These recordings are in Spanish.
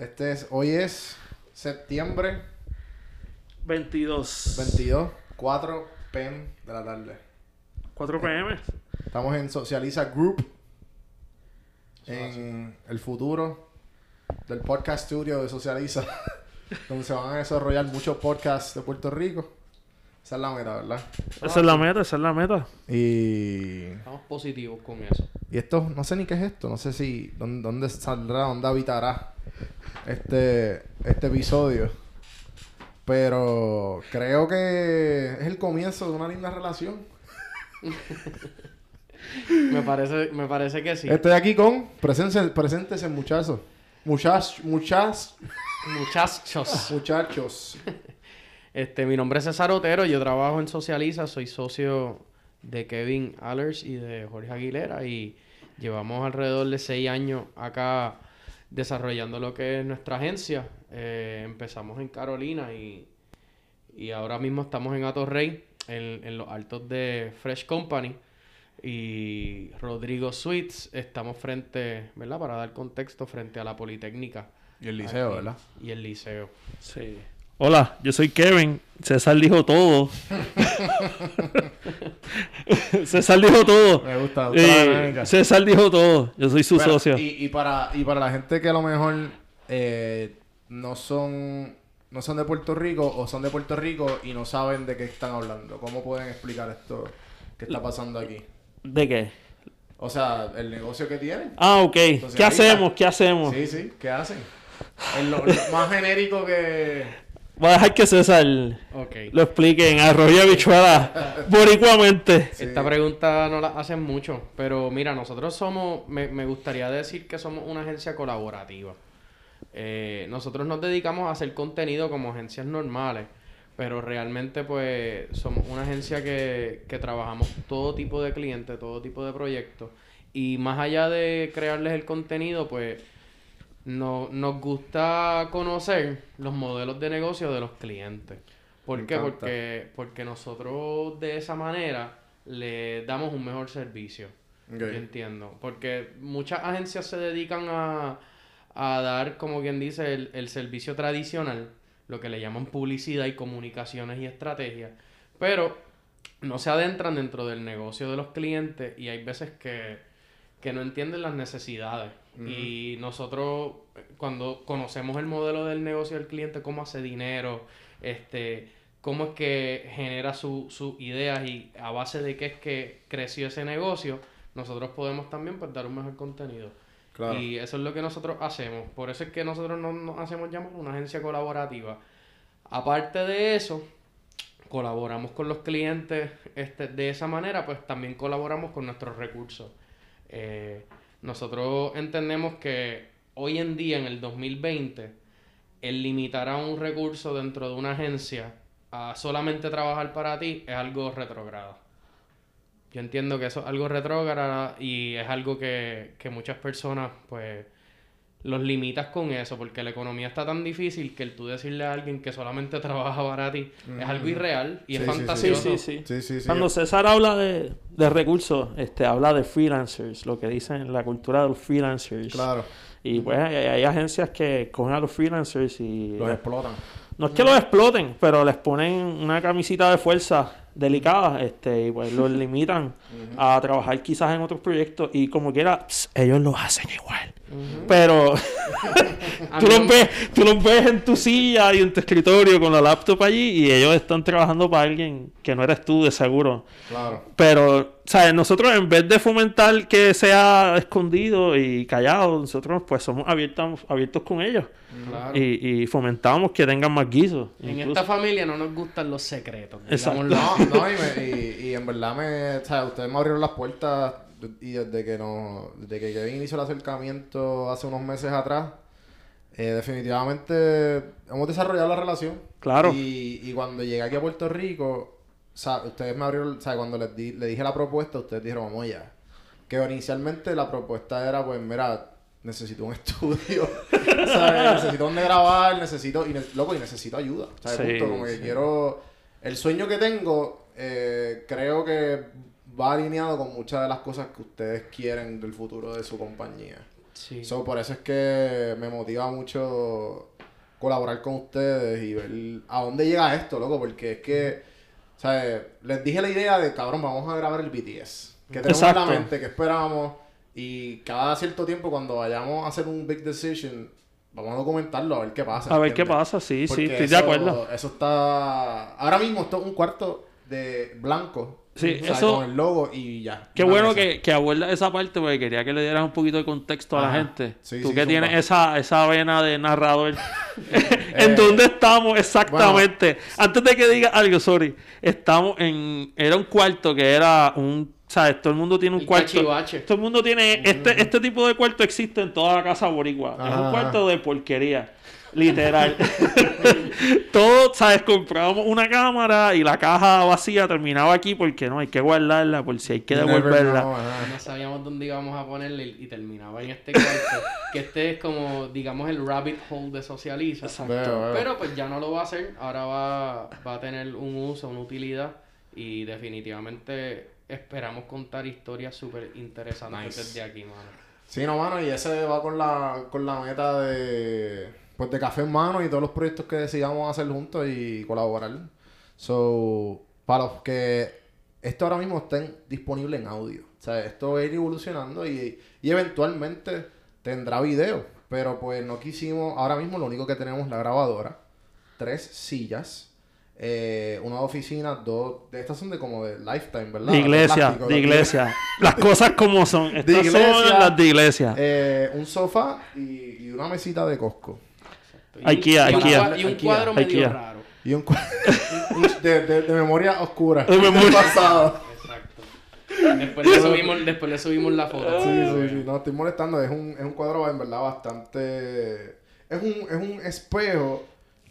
Este es, hoy es septiembre 22. 22, 4 pm de la tarde. 4 pm. Estamos en Socializa Group. En el futuro del podcast studio de Socializa. donde se van a desarrollar muchos podcasts de Puerto Rico. Esa es la meta, ¿verdad? Esa es la meta, esa es la meta. Y, Estamos positivos con eso. y esto, no sé ni qué es esto. No sé si, dónde, dónde saldrá, dónde habitará este, este episodio. Pero creo que es el comienzo de una linda relación. Me parece, me parece que sí. Estoy aquí con. Preséntese, preséntese muchachos. Muchachos. Muchachos. Muchachos. Muchachos. Este, mi nombre es César Otero, yo trabajo en Socializa, soy socio de Kevin Allers y de Jorge Aguilera y llevamos alrededor de seis años acá desarrollando lo que es nuestra agencia. Eh, empezamos en Carolina y, y ahora mismo estamos en Atorrey, en, en los altos de Fresh Company y Rodrigo Suites. Estamos frente, ¿verdad? Para dar contexto, frente a la Politécnica. Y el liceo, Aquí. ¿verdad? Y el liceo. Sí. Hola, yo soy Kevin. César dijo todo. César dijo todo. Me gusta, gusta la Eh, dinámica. César dijo todo. Yo soy su Pero, socio. Y, y para, y para la gente que a lo mejor eh, no son no son de Puerto Rico o son de Puerto Rico y no saben de qué están hablando, ¿cómo pueden explicar esto que está pasando aquí? ¿De qué? O sea, el negocio que tienen. Ah, ok. Entonces, ¿Qué hacemos? está. ¿Qué hacemos? Sí, sí, ¿qué hacen? Es lo, lo más genérico que... Voy a dejar que César lo explique en arroyo habichuela boricuamente. Sí. Esta pregunta no la hacen mucho, pero mira, nosotros somos, me, me gustaría decir que somos una agencia colaborativa. Eh, nosotros nos dedicamos a hacer contenido como agencias normales, pero realmente pues somos una agencia que, que trabajamos todo tipo de clientes, todo tipo de proyectos, y más allá de crearles el contenido, pues no, nos gusta conocer los modelos de negocio de los clientes. ¿Por Me qué? encanta. Porque, porque nosotros de esa manera le damos un mejor servicio. Yo entiendo. Porque muchas agencias se dedican a, a dar, como quien dice, el, el servicio tradicional, lo que le llaman publicidad y comunicaciones y estrategias, pero no se adentran dentro del negocio de los clientes y hay veces que, que no entienden las necesidades. Y nosotros, cuando conocemos el modelo del negocio del cliente, cómo hace dinero, este, cómo es que genera su- sus ideas y a base de qué es que creció ese negocio, nosotros podemos también pues, dar un mejor contenido. Claro. Y eso es lo que nosotros hacemos. Por eso es que nosotros no nos hacemos llamar una agencia colaborativa. Aparte de eso, colaboramos con los clientes este, de esa manera, pues también colaboramos con nuestros recursos. Eh, nosotros entendemos que hoy en día, en el 2020, el limitar a un recurso dentro de una agencia a solamente trabajar para ti es algo retrógrado. Yo entiendo que eso es algo retrógrado y es algo que, que muchas personas, pues, los limitas con eso, porque la economía está tan difícil que el tú decirle a alguien que solamente trabaja para ti es algo irreal y Sí, es sí, sí. Sí, fantasioso. sí, sí. Sí, sí, sí. Cuando César habla de, de recursos, este, habla de freelancers, lo que dicen en la cultura de los freelancers. Claro, Y pues hay, hay agencias que cogen a los freelancers y... los explotan. No es que los exploten, pero les ponen una camisita de fuerza delicada este, y pues los limitan a trabajar quizás en otros proyectos y como quiera, ellos lo hacen igual. Pero tú los, ves, tú los ves en tu silla y en tu escritorio con la laptop allí y ellos están trabajando para alguien que no eres tú de seguro. Claro. Pero, ¿sabes? Nosotros en vez de fomentar que sea escondido y callado, nosotros pues somos abiertos, abiertos con ellos. Claro. Y, y fomentamos que tengan más guisos. En incluso. esta familia no nos gustan los secretos. Exacto. No, no, y, me- y, y en verdad me, o sea, ustedes me abrieron las puertas y desde que no, desde que Kevin hizo el acercamiento hace unos meses atrás, eh, definitivamente hemos desarrollado la relación. Claro. Y, y cuando llegué aquí a Puerto Rico, ustedes me abrieron, o sea, cuando les di, le dije la propuesta, ustedes dijeron, vamos ya. Que inicialmente la propuesta era, pues, mira, necesito un estudio, ¿sabes? Necesito donde grabar, necesito, y ne- loco, y necesito ayuda, ¿sabes? Sí, Punto, como que quiero, el sueño que tengo, eh, creo que va alineado con muchas de las cosas que ustedes quieren del futuro de su compañía. Sí. So, por eso es que me motiva mucho colaborar con ustedes y ver a dónde llega esto, loco, porque es que, ¿sabes? Les dije la idea de, cabrón, vamos a grabar el BTS. Que tenemos en la mente, que esperamos, y cada cierto tiempo cuando vayamos a hacer un big decision, vamos a documentarlo, a ver qué pasa. A ver qué pasa, sí, sí, estoy eso- de acuerdo. Eso está... Ahora mismo esto es un cuarto de blanco. Sí, eso- Con el logo y ya. Qué bueno que, que abordas esa parte porque quería que le dieras un poquito de contexto a la gente. Sí, Tú sí, que tienes esa, esa vena de narrador. ¿En Eh, dónde estamos exactamente? Antes de que diga algo, sorry. Estamos en... Era un cuarto que era un... ¿Sabes? Todo el mundo tiene un El cuarto... cachivache. Todo el mundo tiene... Este, este tipo de cuarto existe en toda la casa boricua. es un cuarto de porquería. Literal. Todos, ¿sabes? Comprábamos una cámara y la caja vacía terminaba aquí porque no hay que guardarla por si hay que devolverla. No sabíamos dónde íbamos a ponerle y terminaba en este cuarto. que este es como, digamos, el rabbit hole de socializa. Veo. Pero pues ya no lo va a hacer. Ahora va, va a tener un uso, una utilidad. Y definitivamente esperamos contar historias súper interesantes Nice. desde aquí, mano. Sí, no, mano, y ese va con la, con la meta de, pues, de café en mano y todos los proyectos que decidamos hacer juntos y colaborar. So, para los que esto ahora mismo estén disponible en audio. O sea, esto va a ir evolucionando y, y eventualmente tendrá video. Pero pues no quisimos, ahora mismo lo único que tenemos es la grabadora, tres sillas, eh, una oficina, dos, de estas son de como de lifetime, ¿verdad? De iglesia, plástico, de iglesia. Las cosas como son. Estas son iglesia. las de iglesia. Eh, un sofá y, y una mesita de Costco. Y Ikea, y un, Ikea. Y un Ikea. cuadro medio Ikea. raro. Y un, cua- un- de, de- de memoria oscura. De memoria. Pasado. Exacto. Después le subimos, después le subimos la foto. Sí, sí, sí. No, estoy molestando. Es un, es un cuadro en verdad bastante... Es un, es un espejo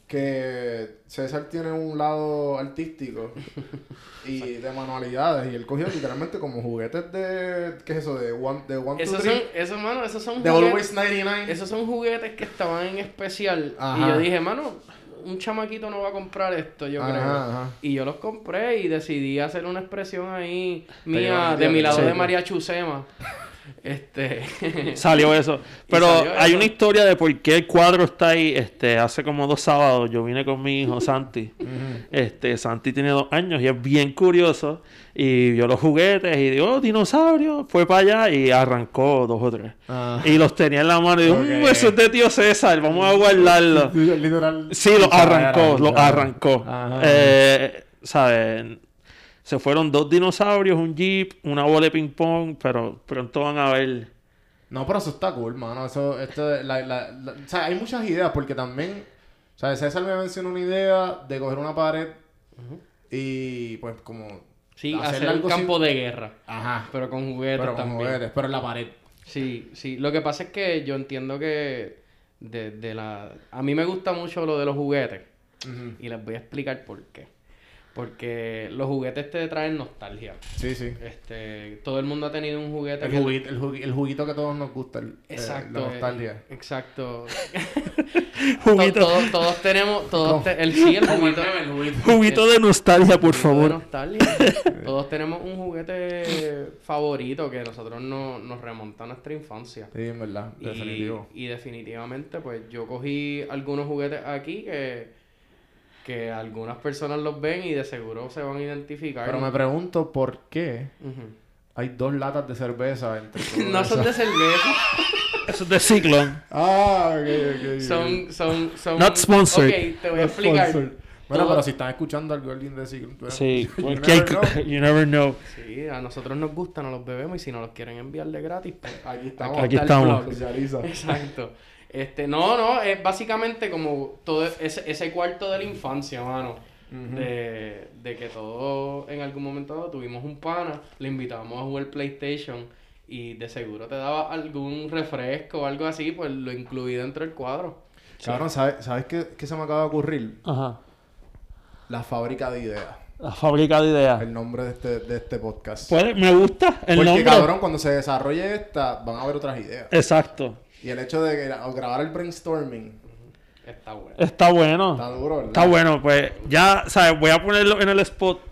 que César tiene un lado artístico y de manualidades. Y él cogió literalmente como juguetes de... ¿Qué es eso? De One, de one Esos son, esos, mano, esos son De juguetes- Always 99. Esos son juguetes que estaban en especial. Ajá. Y yo dije, mano, un chamaquito no va a comprar esto, yo Ajá, creo. ajá. Y yo los compré y decidí hacer una expresión ahí mía, de mi lado Sí. de María Chusema. Este. Salió eso. Pero salió hay eso. una historia de por qué el cuadro está ahí. Este, hace como dos sábados yo vine con mi hijo Santi. Este, Santi tiene dos años y es bien curioso. Y vio los juguetes y dijo, oh, dinosaurio. Fue para allá y arrancó dos o tres. Ah. Y los tenía en la mano y dijo. "Mm, eso es de tío César, vamos a guardarlo. Literal. Sí, lo arrancó, lo arrancó. Ajá. Eh, ¿sabes? Se fueron dos dinosaurios, un jeep, una bola de ping pong, pero pronto van a ver. No, pero eso está cool, mano. Eso, esto, la, la, la- o sea, hay muchas ideas porque también, o sea, César me mencionó una idea de coger una pared y pues como Sí, hacerle hacer un campo de guerra. Ajá. Pero con juguetes Pero con también. juguetes, pero en la pared. Sí, sí. Lo que pasa es que yo entiendo que de, de la... A mí me gusta mucho lo de los juguetes. Y les voy a explicar por qué. Porque los juguetes te traen nostalgia. Sí, sí. Este, todo el mundo ha tenido un juguete El que- juguito, el, jugu- el juguito que a todos nos gusta, el, eh, Exacto. la eh, nostalgia. exacto. Juguito, To- todos, todos tenemos, todos te- el sí, el juguito. juguito de nostalgia, por Juguito de favor. nostalgia. todos tenemos un juguete favorito que nosotros no, nos remonta a nuestra infancia. Sí, en verdad, Y, definitivo. y definitivamente, pues yo cogí algunos juguetes aquí que, que algunas personas los ven y de seguro se van a identificar. Pero me pregunto por qué hay dos latas de cerveza entre No son de cerveza, Eso es de Ciclone. Ah, ok, ok, son, son, son... Not sponsored. Ok, te voy a explicar. Bueno, Todo- pero si están escuchando algo alguien de tú- Sí, you never know. you never know. Sí, a nosotros nos gustan, nos los bebemos y si nos los quieren enviar de gratis, pues Aquí estamos. Aquí está el estamos. Exacto. Este, no, no, es básicamente como todo ese, ese cuarto de la infancia, mano. de, de que todos en algún momento tuvimos un pana, le invitábamos a jugar PlayStation y de seguro te daba algún refresco o algo así, pues lo incluí dentro del cuadro. Cabrón, ¿sabes, ¿sabes qué, qué se me acaba de ocurrir? Ajá. La fábrica de ideas. La fábrica de ideas. El nombre de este, de este podcast. Puede- me gusta el Porque, nombre. cabrón, cuando se desarrolle esta, van a haber otras ideas. Exacto. Y el hecho de gra- grabar el brainstorming Está bueno. Está bueno. está duro, ¿verdad? Está bueno, pues ya, ¿sabes? Voy a ponerlo en el spot.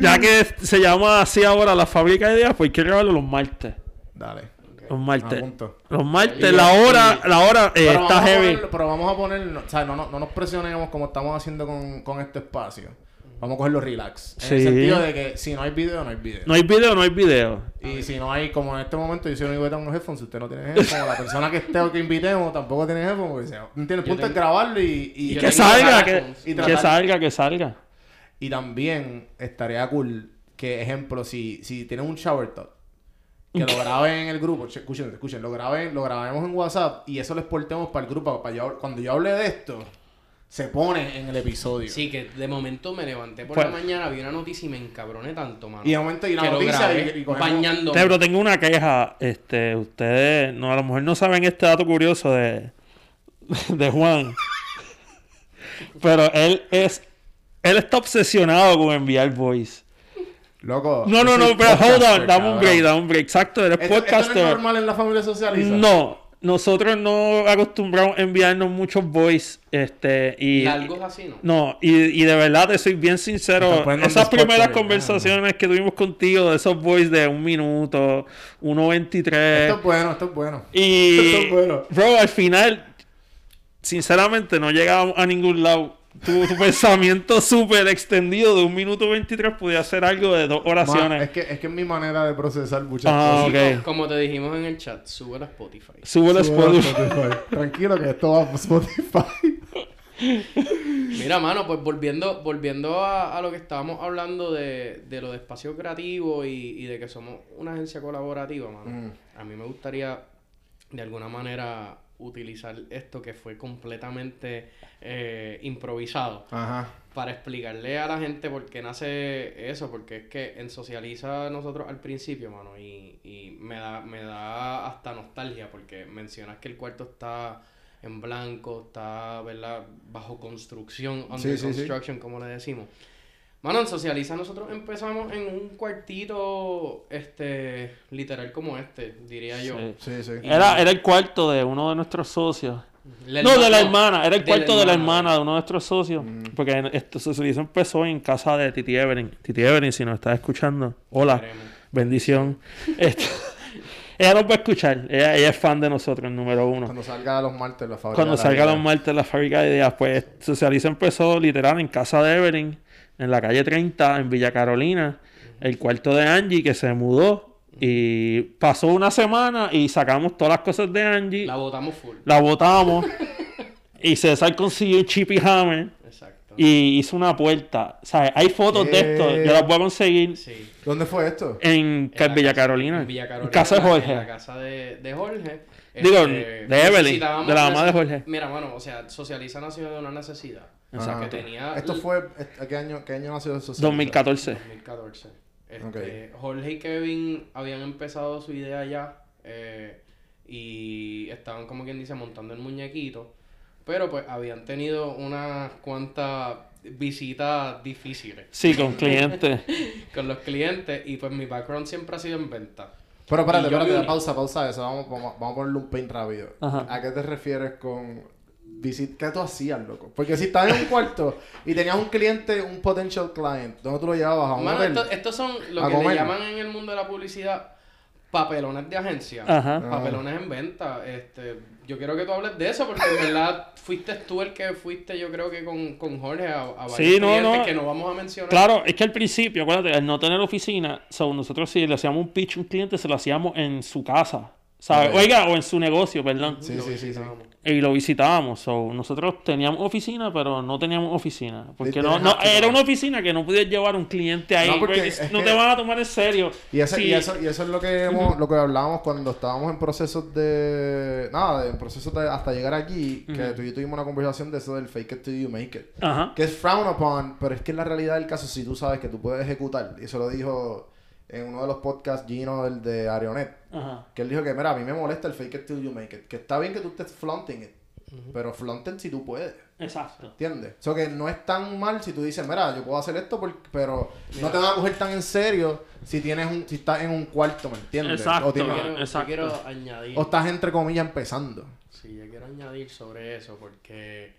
ya que se llama así ahora la fábrica de ideas, pues hay que grabarlo los martes. Dale. Los martes. Los martes, la hora, la hora eh, Pero está heavy. poner, pero vamos a poner, o sea, no, no, no nos presionemos como estamos haciendo con, con este espacio. Vamos a cogerlo relax. En Sí. el sentido de que si no hay video, no hay video. No hay video, no hay video. Y si no hay, como en este momento, yo soy el único que tengo unos headphones. Si usted no tiene headphones, la persona que esté o que invitemos tampoco tiene headphones. Porque, se- ¿entiendes? El punto es tengo- grabarlo y, y, Que salga, que. Y que salga, que salga. y también estaría cool que, ejemplo, si, si tienen un shower talk, que lo graben en el grupo. Che, Escuchen, escuchen, lo graben, lo grabemos en WhatsApp y eso lo exportemos para el grupo. Para yo- cuando yo hable de esto, se pone en el episodio. Sí, que de momento me levanté por Pues- la mañana, vi una noticia y me encabroné tanto, mano. Y de momento que lo noticia grabé y, y cogemos-. Pero tengo una queja. Este, ustedes, no, a lo mejor no saben este dato curioso de, de Juan. Pero él es, él está obsesionado con enviar voice. Loco. No, no, no, pero hold podcaster, on, dame un break, dame un break. Exacto, eres ¿Esto, esto no es podcaster. normal en la familia socialista? No, nosotros no acostumbramos a enviarnos muchos voice, este, y... Largos así, ¿no? No, y, y de verdad te soy bien sincero. Esas primeras conversaciones que tuvimos contigo, de esos voice de un minuto, 1.23. Esto es bueno, esto es bueno. Y, Esto es bueno. bro, al final, sinceramente, no llegábamos a ningún lado. Tu, tu pensamiento súper extendido de un minuto 23 podía ser algo de dos Ma, oraciones. es, que, es que es mi manera de procesar muchas Ah, cosas. Como te dijimos en el chat, sube a Spotify. Sube a Spotify. Spotify. Tranquilo que esto va a Spotify. Mira, mano, pues volviendo, volviendo a, a lo que estábamos hablando de, de lo de espacio creativo y, y de que somos una agencia colaborativa, mano. Mm. A mí me gustaría de alguna manera utilizar esto que fue completamente eh, improvisado Ajá. para explicarle a la gente por qué nace eso, porque es que en Socializa nosotros al principio, mano, y, y me da, me da hasta nostalgia, porque mencionas que el cuarto está en blanco, está, ¿verdad? Bajo construcción, under Sí, sí, sí. construction, como le decimos. Mano, en Socializa nosotros empezamos en un cuartito, este, literal como este, diría yo. Sí. Sí, sí. Era, era el cuarto de uno de nuestros socios. No, de la hermana-. Era el de la cuarto de la hermana. de uno de nuestros socios. Porque en- esto hizo empezó en casa de Titi Evelyn. Titi Evelyn, si nos estás escuchando, hola. Queremos. Bendición. Este, ella nos va a escuchar. Ella, ella es fan de nosotros, número uno. Cuando salga los martes la fábrica. Cuando de la salga vida. los martes la fábrica de ideas, pues Socializa empezó literal en casa de Evelyn, en la calle 30, en Villa Carolina. El cuarto de Angie que se mudó. Y pasó una semana y sacamos todas las cosas de Angie. La botamos full. La botamos. y César consiguió un Chippy Hammer. Exacto. Y hizo una puerta. O sea, hay fotos de esto. Yo las voy a conseguir Sí. ¿Dónde fue esto? en, En la Villa casa- Carolina. En Villa Carolina. En casa de Jorge. En la casa de, de Jorge. Digo, Este, de Evelyn, de la mamá de Jorge. Mira, mano, o sea, Socializa nació de una necesidad. Ajá. Que tenía... Esto fue. ¿a ¿Qué año, qué año nació eso? 2014. 2014. Este, Jorge y Kevin habían empezado su idea ya eh, y estaban como quien dice montando el muñequito, pero pues habían tenido unas cuantas visitas difíciles Sí, con clientes. con los clientes y pues mi background siempre ha sido en venta. Pero espérate, espérate, pausa, pausa eso. Vamos, vamos, vamos a ponerle un paint rápido. Ajá. ¿A qué te refieres con visit? ¿Qué tú hacías, loco? Porque si estabas en un cuarto y tenías un cliente, un potential client, ¿dónde tú lo llevabas? ¿A un Mano, hotel? esto- estos son lo que comer. le llaman en el mundo de la publicidad papelones de agencia. Ajá. Papelones en venta. Este, yo quiero que tú hables de eso porque en verdad fuiste tú el que fuiste, yo creo que con, con Jorge a, a varios Sí, no, clientes no. que no vamos a mencionar. Claro, es que al principio, acuérdate, al no tener oficina, so, nosotros si le hacíamos un pitch a un cliente, se lo hacíamos en su casa. Oiga, o en su negocio, perdón. Sí, Lo sí, sí. Y lo visitábamos. So, nosotros teníamos oficina, pero no teníamos oficina. Porque no, no, era una oficina que no podías llevar un cliente ahí. No, porque no que- te van a tomar en serio. Y, ese- Sí. y eso, y eso es lo que hemos, lo que hablábamos cuando estábamos en procesos de nada, de- en procesos de hasta llegar aquí, que tú y yo tuvimos una conversación de eso del fake it till you make it. Ajá. Que es frowned upon, pero es que en la realidad del caso, si tú sabes que tú puedes ejecutar, y eso lo dijo en uno de los podcasts Gino, el de Arionet, Ajá. que él dijo que, mira, a mí me molesta el fake it till you make it, que está bien que tú estés flaunting it, pero flaunt it si tú puedes. Exacto. ¿Entiendes? O sea, que no es tan mal si tú dices, mira, yo puedo hacer esto, por- pero no te van a coger tan en serio si tienes un, si estás en un cuarto, ¿me entiendes? Exacto. O, tienes- Yo quiero, yo Exacto. quiero añadir. o estás entre comillas empezando. Sí, yo quiero añadir sobre eso porque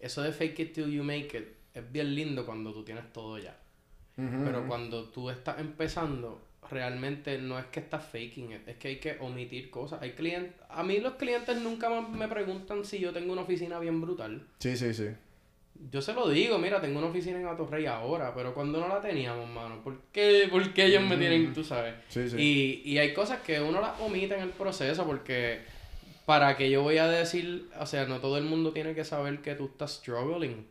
eso de fake it till you make it es bien lindo cuando tú tienes todo ya. Pero cuando tú estás empezando, realmente no es que estás faking it, es que hay que omitir cosas. Hay clientes, a mí los clientes nunca me preguntan si yo tengo una oficina bien brutal. Sí, sí, sí. Yo se lo digo, mira, tengo una oficina en Atorrey ahora, pero cuando no la teníamos, mano, ¿por qué, por qué ellos me tienen, tú sabes? Sí, sí. Y, y hay cosas que uno las omite en el proceso porque para que yo voy a decir, o sea, no todo el mundo tiene que saber que tú estás struggling.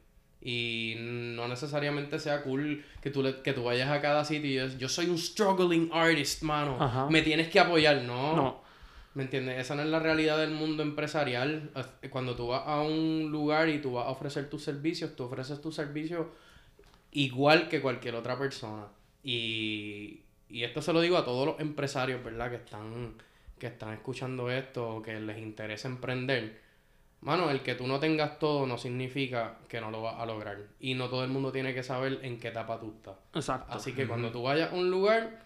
Y no necesariamente sea cool que tú, le- que tú vayas a cada sitio y yo, yo soy un struggling artist, mano. Ajá. Me tienes que apoyar, no. No. ¿Me entiendes? Esa no es la realidad del mundo empresarial. Es- Cuando tú vas a un lugar y tú vas a ofrecer tus servicios, tú ofreces tus servicios igual que cualquier otra persona. Y, y esto se lo digo a todos los empresarios, ¿verdad? Que están, que están escuchando esto que les interesa emprender. Mano, el que tú no tengas todo no significa que no lo vas a lograr. Y no todo el mundo tiene que saber en qué etapa tú estás. Exacto. Así que cuando tú vayas a un lugar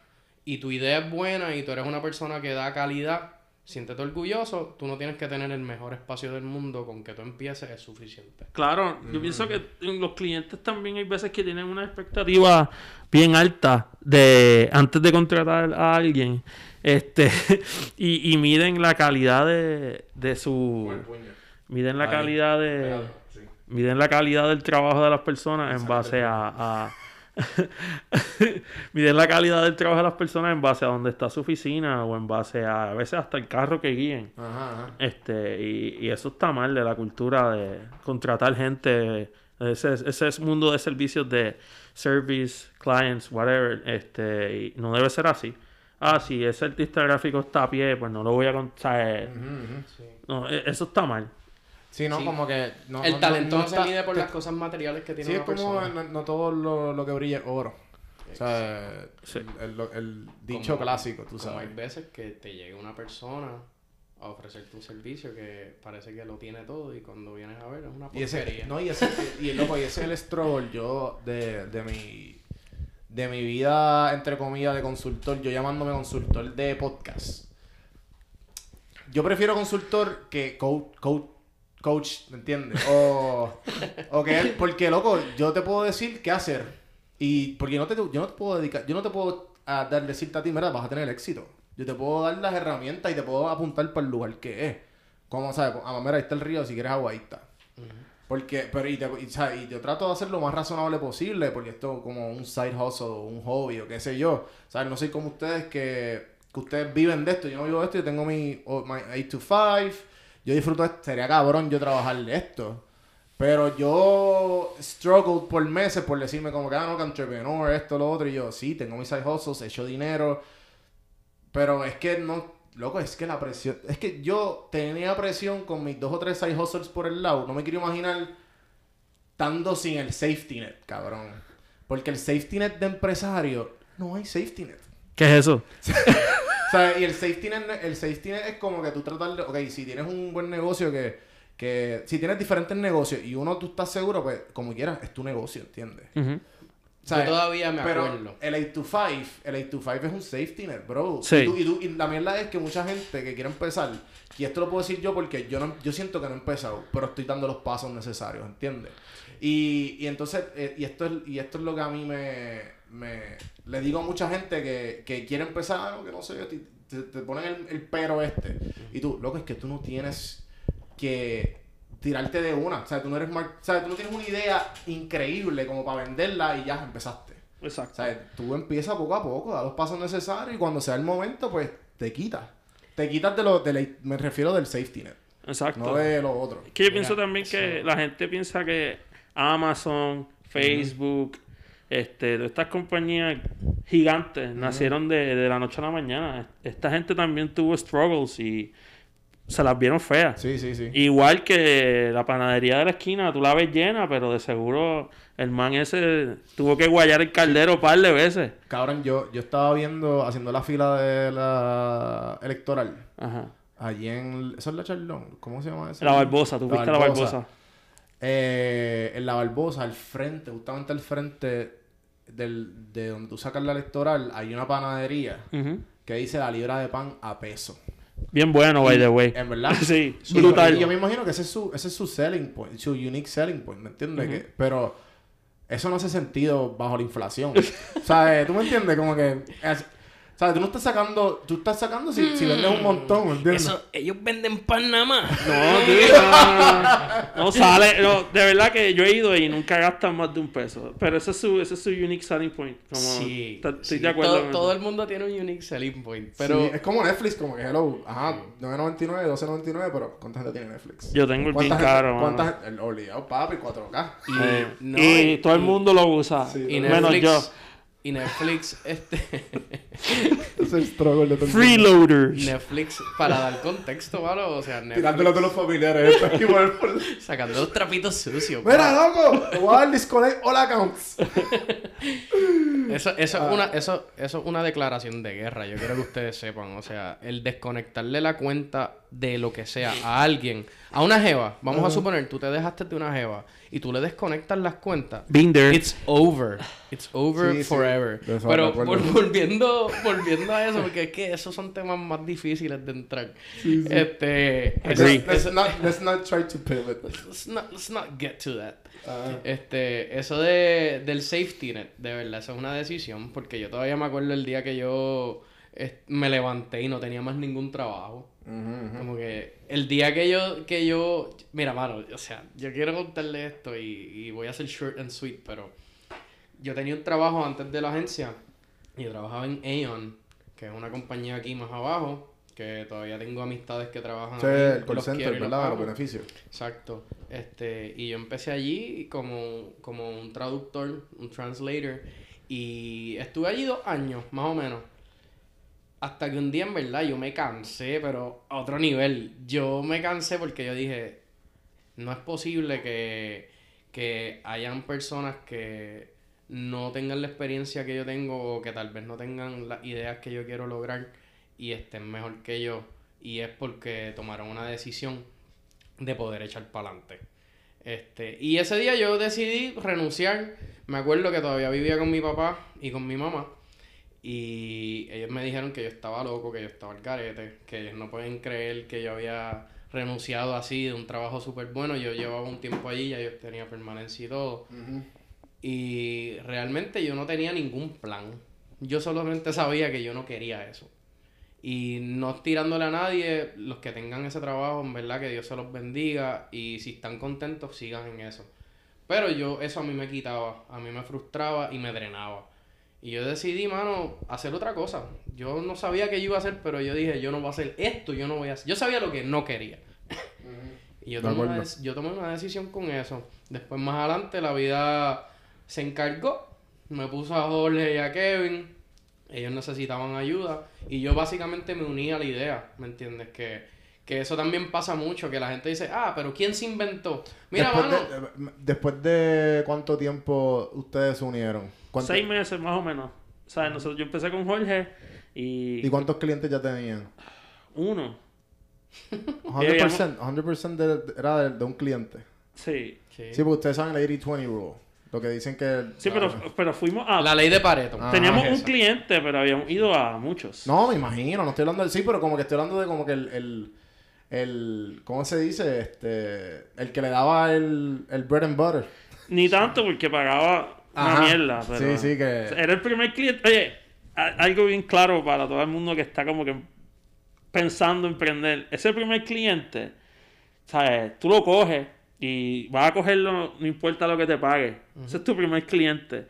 y tu idea es buena y tú eres una persona que da calidad, siéntete orgulloso, tú no tienes que tener el mejor espacio del mundo, con que tú empieces es suficiente. Claro, yo pienso que los clientes también hay veces que tienen una expectativa bien alta de antes de contratar a alguien este y, y miden la calidad de, de su miden la Ahí. calidad de Sí. miden la calidad del trabajo de las personas en base a, a- miden la calidad del trabajo de las personas en base a dónde está su oficina o en base a a veces hasta el carro que guíen Ajá, ajá. este, y, y eso está mal de la cultura de contratar gente. Ese, ese es mundo de servicios de service, clients, whatever. Este, y no debe ser así. Ah, si ese artista gráfico está a pie, pues no lo voy a contar. Ujú. No, e- eso está mal. Sí, no, Sí. como que... No, el no- talento no no, se está- mide por te- las cosas materiales que tiene Sí, es una como persona. no, no todo lo, lo que brilla es oro. O sea, Sí. el, el- el dicho Como- clásico, tú Como hay sabes. veces que te llega una persona a ofrecer tu servicio que parece que lo tiene todo y cuando vienes a ver es una Y ese, porquería. no, y ese, y, loco, y ese es el struggle yo de, de mi de mi vida, entre comillas, de consultor, yo llamándome consultor de podcast. Yo prefiero consultor que coach, coach, coach ¿me entiendes? O, o que él, porque loco, yo te puedo decir qué hacer. Y porque no te, yo no te puedo dedicar, yo no te puedo ah, dar, decirte a ti, mira, vas a tener éxito. Yo te puedo dar las herramientas y te puedo apuntar para el lugar que es. Como, ¿sabes? Ah, mira, ahí está el río, si quieres agua, ahí está. Porque, pero, y, te- y, ¿sabes? y yo trato de hacer lo más razonable posible, porque esto como un side hustle, un hobby, o qué sé yo. ¿Sabes? No soy como ustedes que, que ustedes viven de esto. Yo no vivo de esto, yo tengo mi, o- my 8 to 5. Yo disfruto esto. Sería cabrón yo trabajar de esto. Pero yo struggle por meses por decirme como que, ah, no, que entrepreneur, esto, lo otro. Y yo, sí, tengo mis side hustles, he hecho dinero. Pero es que no, loco, es que la presión, es que yo tenía presión con mis dos o tres side hustles por el lado. No me quiero imaginar estando sin el safety net, cabrón. Porque el safety net de empresario, no hay safety net. ¿Qué es eso? O sea, y el safety net, el safety net es como que tú tratar de, ok, si tienes un buen negocio que, que, si tienes diferentes negocios y uno tú estás seguro, pues como quieras, es tu negocio, ¿entiendes? Yo todavía me Pero acuerdo. el 8 to 5, el 8 to 5 es un safety net, bro. Sí. Y, tú- y, tú- y la mierda es que mucha gente que quiere empezar, y esto lo puedo decir yo porque yo no, yo siento que no he empezado, pero estoy dando los pasos necesarios, ¿entiendes? Y, y entonces, eh, y esto es, y esto es lo que a mí me, me le digo a mucha gente que, que quiere empezar, algo que no sé, te, te- te ponen el, el pero este. Y tú, loco, es que tú no tienes que tirarte de una. O sea, tú no eres mar- o sea, tú no tienes una idea increíble como para venderla y ya empezaste. O Exacto. sea, tú empiezas poco a poco, da los pasos necesarios y cuando sea el momento, pues te quitas. Te quitas de lo, de la- me refiero del safety net, Exacto. no de lo otro. Que yo Mira, pienso también que la gente piensa que Amazon, Facebook, este, todas estas compañías gigantes nacieron de, de la noche a la mañana. Esta gente también tuvo struggles y se las vieron feas. Sí, sí, sí. Igual que la panadería de la esquina, tú la ves llena, pero de seguro el man ese tuvo que guayar el caldero un par de veces. Cabrón, yo, yo estaba viendo, haciendo la fila de la electoral. Ajá. Allí en... ¿Eso es la Charlón? ¿Cómo se llama eso? La Barbosa, tú fuiste a la Barbosa. Eh, en la Barbosa, al frente, justamente al frente del, de donde tú sacas la electoral, hay una panadería que dice la libra de pan a peso. Bien bueno, by the way. En verdad. Sí, Y- brutal. y yo me imagino que ese es su, ese es su selling point, su unique selling point, ¿me entiendes? Que- pero eso no hace sentido bajo la inflación. o sea, eh, ¿tú me entiendes? Como que... es- O sea, tú no estás sacando... Tú estás sacando si, si vendes un montón, ¿me entiendes? Eso, ellos venden pan nada más. No, tío, no, no, no. No sale, no, de verdad que yo he ido y nunca gastan más de un peso. Pero ese es su, ese es su unique selling point. Como, Sí, estoy sí, de acuerdo. Todo, con todo eso. el mundo tiene un unique selling point. Pero es como Netflix, como que hello, ajá, 9.99, 12.99, pero ¿cuánta gente tiene Netflix? Yo tengo el bien ¿Cuánta caro, gente- mano. ¿Cuánta gente? El obligado, papi, 4K. y, Eh, no, y, todo el mundo lo usa. Sí, y menos yo. Y Netflix, este, Es el struggle de todo el mundo. Freeloaders. Netflix, para dar contexto, ¿vale? O sea, Netflix, Tirándolo a todos los familiares. sacando los trapitos sucios. Mira, loco, te voy a dar disconnect all accounts. Eso, eso, Ah. es una, eso, eso es una declaración de guerra, yo quiero que ustedes sepan. O sea, el desconectarle la cuenta de lo que sea a alguien, a una jeva, vamos a suponer, tú te dejaste de una jeva y tú le desconectas las cuentas. There. It's over. It's over Sí, forever. De Pero acuerdo. Vol- volviendo, volviendo a eso, porque es que esos son temas más difíciles de entrar. Este, eso- Agree. Let's not, let's not try to pivot. let's not, let's not get to that. Ah. Este, eso de, del safety net, de verdad, eso es una decisión, porque yo todavía me acuerdo el día que yo me levanté y no tenía más ningún trabajo. Como que el día que yo, que yo, mira, mano, o sea, yo quiero contarle esto y, y voy a hacer short and sweet, pero yo tenía un trabajo antes de la agencia yo trabajaba en Aeon, que es una compañía aquí más abajo, que todavía tengo amistades que trabajan es el call center, ¿verdad? Los beneficios. Exacto. Este, y yo empecé allí como, como un traductor, un translator, y estuve allí dos años, más o menos. Hasta que un día, en verdad, yo me cansé, pero a otro nivel. Yo me cansé porque yo dije, no es posible que, que hayan personas que no tengan la experiencia que yo tengo o que tal vez no tengan las ideas que yo quiero lograr y estén mejor que yo. Y es porque tomaron una decisión de poder echar para adelante. Este, y ese día yo decidí renunciar. Me acuerdo que todavía vivía con mi papá y con mi mamá. Y ellos me dijeron que yo estaba loco, que yo estaba al garete, que ellos no pueden creer que yo había renunciado así de un trabajo súper bueno. Yo llevaba un tiempo allí, ya yo tenía permanencia y todo. Y realmente yo no tenía ningún plan. Yo solamente sabía que yo no quería eso. Y no tirándole a nadie, los que tengan ese trabajo, en verdad que Dios se los bendiga. Y si están contentos, sigan en eso. Pero yo, eso a mí me quitaba, a mí me frustraba y me drenaba. Y yo decidí, mano, hacer otra cosa. Yo no sabía qué yo iba a hacer, pero yo dije, yo no voy a hacer esto, yo no voy a hacer. Yo sabía lo que no quería. Y yo tomé, una, yo tomé una decisión con eso. Después, más adelante, la vida se encargó. Me puso a Jorge y a Kevin. Ellos necesitaban ayuda. Y yo básicamente me uní a la idea. ¿Me entiendes? Que, que eso también pasa mucho. Que la gente dice, ah, pero ¿quién se inventó? Mira, después, mano. de, después de cuánto tiempo ustedes se unieron? ¿Cuánto- Seis meses más o menos. O sea, nosotros, yo empecé con Jorge y... ¿Y cuántos clientes ya tenían? Uno. 100%, 100% de- era de, de un cliente. Sí. Sí. Sí, porque ustedes saben el 80-20 rule. Lo que dicen que... Sí, pero, pero fuimos a... La ley de Pareto. Ah, Teníamos un cliente, pero habíamos ido a muchos. No, me imagino, no estoy hablando del... Sí, pero como que estoy hablando de como que el... el, el ¿Cómo se dice? Este... El que le daba el, el bread and butter. Ni tanto porque pagaba una Ajá. mierda. Pero Sí, sí, que... Era el primer cliente. Oye, algo bien claro para todo el mundo que está como que pensando en emprender. Ese primer cliente, ¿sabes? Tú lo coges y vas a cogerlo, no importa lo que te pague. Ese es tu primer cliente.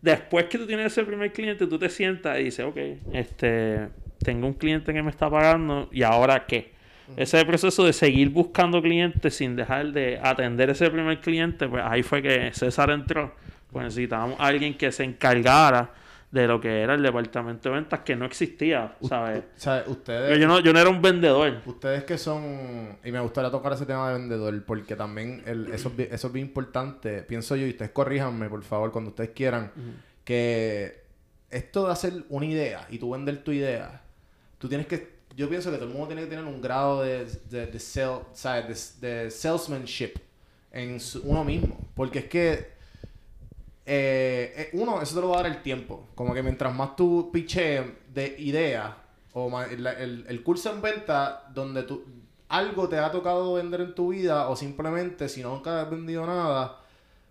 Después que tú tienes ese primer cliente, tú te sientas y dices, ok, este, tengo un cliente que me está pagando y ahora qué. Ese proceso de seguir buscando clientes sin dejar de atender ese primer cliente, pues ahí fue que César entró. Pues necesitábamos a alguien que se encargara de lo que era el departamento de ventas que no existía, ¿sabes? Ustedes... yo no, yo no era un vendedor. Ustedes que son, y me gustaría tocar ese tema de vendedor, porque también el, eso, eso es bien importante, pienso yo, y ustedes corríjanme, por favor, cuando ustedes quieran, que esto de hacer una idea y tú vender tu idea, tú tienes que, yo pienso que todo el mundo tiene que tener un grado de, de, de, sell- sea, de, de salesmanship en su- uno mismo, porque es que eh, eh, uno, eso te lo va a dar el tiempo. Como que mientras más tú piches de idea o el, el- el curso en venta donde tú algo te ha tocado vender en tu vida o simplemente si nunca has vendido nada,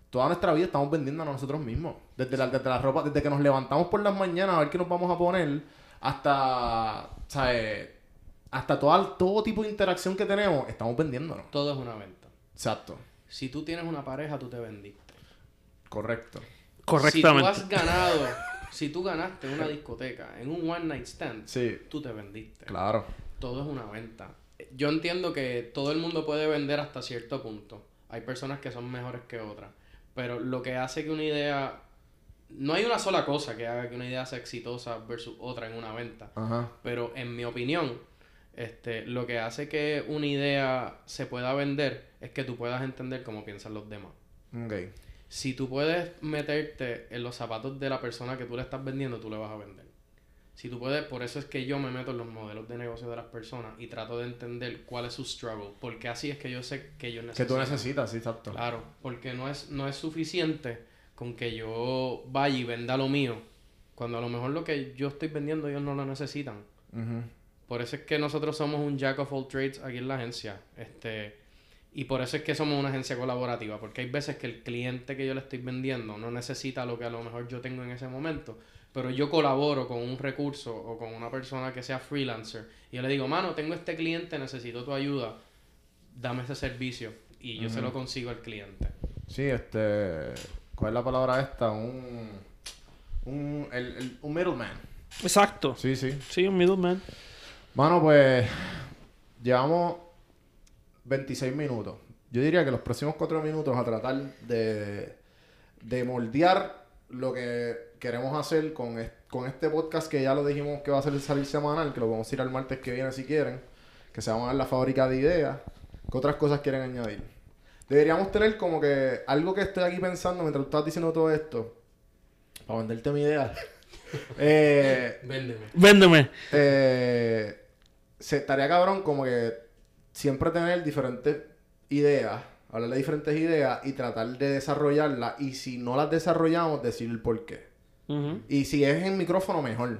toda nuestra vida estamos vendiendo a nosotros mismos. Desde la, desde la ropa, desde que nos levantamos por las mañanas a ver qué nos vamos a poner hasta, ¿sabes? Hasta todo, todo tipo de interacción que tenemos, estamos vendiéndonos. Todo es una venta. Exacto. Si tú tienes una pareja, tú te vendiste. Correcto. Correctamente. Si tú has ganado, si tú ganaste en una discoteca, en un one night stand, Sí, tú te vendiste. claro. Todo es una venta. Yo entiendo que todo el mundo puede vender hasta cierto punto. Hay personas que son mejores que otras. Pero lo que hace que una idea... No hay una sola cosa que haga que una idea sea exitosa versus otra en una venta. Ajá. Pero en mi opinión, este, lo que hace que una idea se pueda vender es que tú puedas entender cómo piensan los demás. Ok. Si tú puedes meterte en los zapatos de la persona que tú le estás vendiendo, tú le vas a vender. Si tú puedes, por eso es que yo me meto en los modelos de negocio de las personas y trato de entender cuál es su struggle, porque así es que yo sé que yo Que necesito. tú necesitas, sí, exacto. Claro, porque no es, no es suficiente con que yo vaya y venda lo mío, cuando a lo mejor lo que yo estoy vendiendo ellos no lo necesitan. Por eso es que nosotros somos un jack of all trades aquí en la agencia. Este, y por eso es que somos una agencia colaborativa. Porque hay veces que el cliente que yo le estoy vendiendo no necesita lo que a lo mejor yo tengo en ese momento. Pero yo colaboro con un recurso o con una persona que sea freelancer. Y yo le digo, mano, tengo este cliente, necesito tu ayuda. Dame ese servicio. Y yo se lo consigo al cliente. Sí, este. ¿Cuál es la palabra esta? Un. Un. El, el- un middleman. Exacto. Sí, sí. Sí, un middleman. Mano, pues. Llevamos 26 minutos. Yo diría que los próximos 4 minutos a tratar de. de moldear lo que queremos hacer con, es- con este podcast que ya lo dijimos que va a ser salir semanal, que lo vamos a ir al martes que viene si quieren, que se va a llamar La Fábrica de Ideas. ¿Qué otras cosas quieren añadir? Deberíamos tener como que algo que estoy aquí pensando mientras tú estás diciendo todo esto, para venderte mi idea. eh, Véndeme. Véndeme. eh, se estaría cabrón como que siempre tener diferentes ideas, hablar de diferentes ideas y tratar de desarrollarlas. Y si no las desarrollamos, decir el por qué. Y si es en micrófono, mejor.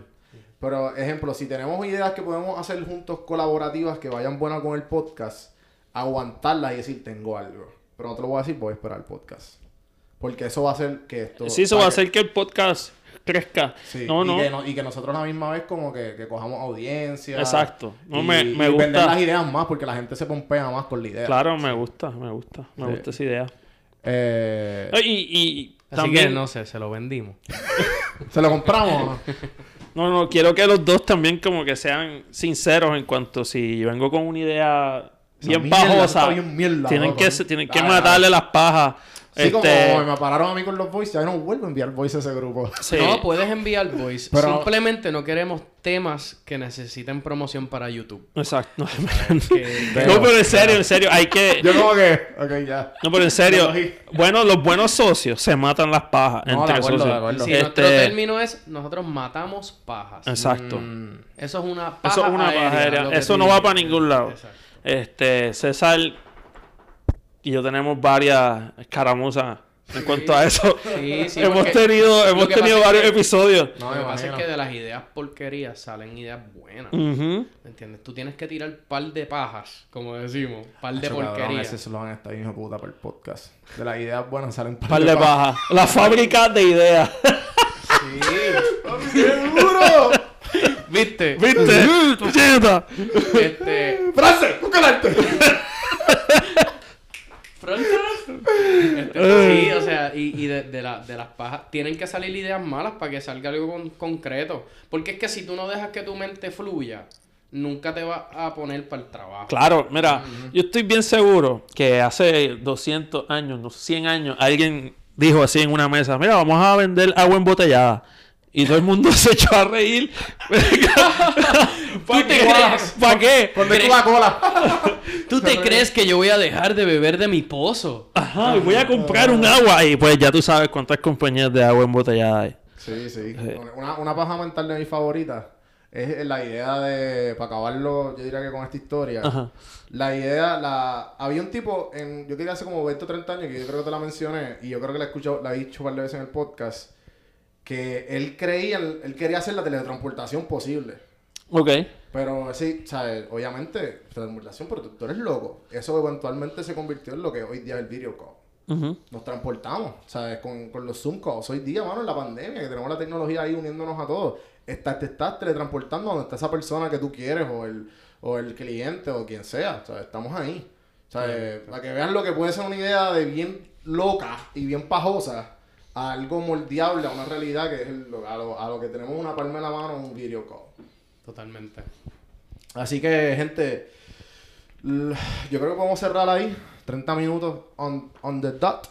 Pero, ejemplo, si tenemos ideas que podemos hacer juntos colaborativas que vayan buenas con el podcast, aguantarlas y decir, tengo algo. Pero no te lo voy a decir, voy a esperar el podcast. Porque eso va a hacer que esto... Sí, eso va a hacer que el podcast crezca. Sí, no, y, no. Que no- y que nosotros a la misma vez como que, que cojamos audiencia. Exacto. No, y, me- me y gusta. vender las ideas más porque la gente se pompea más con la idea. Claro, me gusta, me gusta. Me Sí. gusta esa idea. Eh, Y, y Así también... que no sé, se lo vendimos. ¿Se lo compramos? No, no, quiero que los dos también como que sean sinceros en cuanto si yo vengo con una idea bien mierda, pajosa, mierda, tienen loco. que, se- tienen que Dale, matarle las pajas. Sí, como este, me pararon a mí con los voice, ya no vuelvo a enviar voice a ese grupo. sí. No, puedes enviar voice. Pero- Simplemente no queremos temas que necesiten promoción para YouTube. Exacto. No, Que- que- no, pero en serio, en serio, hay que... Yo como que, ok, ya. No, pero en serio, bueno, los buenos socios se matan las pajas No, de entre acuerdo, socios. de acuerdo. Si Este, nuestro término es nosotros matamos pajas. Exacto. Mm, Eso es una paja Eso es una paja aérea. Eso no va para ningún lado. Exacto. Este, César y yo tenemos varias escaramuzas en cuanto a eso. Sí, sí, hemos tenido, hemos tenido es varios que- episodios. No, lo que pasa es que de las ideas porquerías salen ideas buenas. ¿Me entiendes? Tú tienes que tirar par de pajas, como decimos. Par de porquerías. Ese eslogan está bien hijo de puta para el podcast. De las ideas buenas salen Par de pajas. pajas. La fábrica de ideas. Sí. ¡Seguro! ¿Viste? ¿Viste? Este... Este, sí, o sea, y, y de, de, la- de las pajas tienen que salir ideas malas para que salga algo con- concreto. Porque es que si tú no dejas que tu mente fluya, nunca te vas a poner para el trabajo. Claro, mira, yo estoy bien seguro que hace 200 años, no, 100 años, alguien dijo así en una mesa, mira, vamos a vender agua embotellada. Y todo el mundo se echó a reír. ¿Tú te crees? ¿Para qué? Con de Coca-Cola. ¿Tú te crees que yo voy a dejar de beber de mi pozo? Ajá, y voy a comprar un agua. Y pues ya tú sabes cuántas compañías de agua embotellada hay. Sí, sí. Una, una paja mental de mi favorita es la idea de, para acabarlo, yo diría que con esta historia, Ajá. la idea, la había un tipo, en, yo quería hace como 20 o 30 años, que yo creo que te la mencioné, y yo creo que la he escuchado, la he dicho un par de veces en el podcast, que él creía, él quería hacer la teletransportación posible. Ok. Pero sí, ¿sabes? Obviamente, teletransportación, pero tú, tú eres loco. Eso eventualmente se convirtió en lo que hoy día es el video call nos transportamos, ¿sabes? Con, con los Zoom calls. Hoy día, mano, en la pandemia, que tenemos la tecnología ahí uniéndonos a todos. estás, te estás teletransportando donde está esa persona que tú quieres o el, o el cliente o quien sea. O sea, estamos ahí. Eh, para que vean lo que puede ser una idea de bien loca y bien pajosa a algo moldeable, a una realidad que es el- a, lo, a lo que tenemos una palma en la mano, un video call. Totalmente. Así que, gente, yo creo que podemos cerrar ahí. 30 minutos on, on the dot.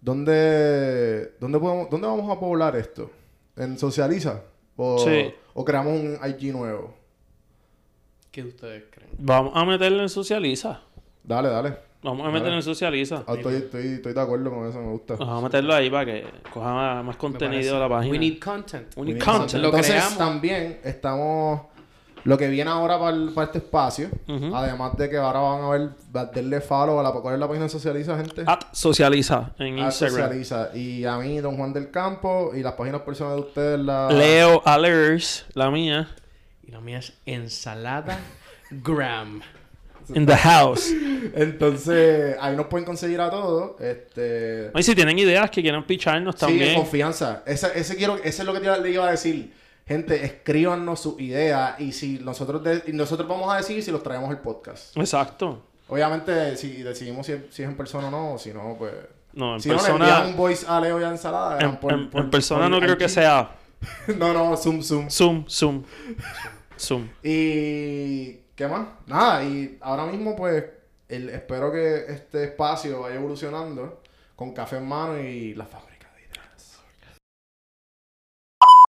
¿Dónde, dónde, podemos, ¿Dónde vamos a poblar esto? ¿En Socializa? ¿O, Sí. o creamos un IG nuevo? ¿Qué ustedes creen? Vamos a meterlo en Socializa. Dale, dale. Vamos a meterlo en Socializa. Ah, estoy, estoy, estoy de acuerdo con eso, me gusta. Vamos a meterlo ahí para que coja más, contenido de la página. We need content. We need Bien, content. Lo Entonces, creamos. también estamos... Lo que viene ahora para, el- para este espacio, además de que ahora van a ver, va- denle follow a la, ¿cuál es la página de Socializa, gente? At Socializa en Instagram. Socializa. Y a mí, Don Juan del Campo, y las páginas personales de ustedes, la... Leo Alers, la mía. Y la mía es ensalada gram. In the house. Entonces, ahí nos pueden conseguir a todos. Este... Y si tienen ideas que quieran picharnos Sí, también. confianza. Ese, ese, quiero, ese es lo que te le iba a decir. Gente, escríbanos sus ideas y si nosotros de- y nosotros vamos a decir si los traemos al podcast. Exacto. Obviamente, si decidimos si, si es en persona o no, si no, pues... No, en si no, persona. envían un voice a Leo y a Ensalada. en, por- en- por- en persona por no creo que sea. no, no, zoom, zoom. Zoom, zoom. Zoom. Y ¿qué más? Nada, y ahora mismo pues el, espero que este espacio vaya evolucionando con café en mano y la fábrica.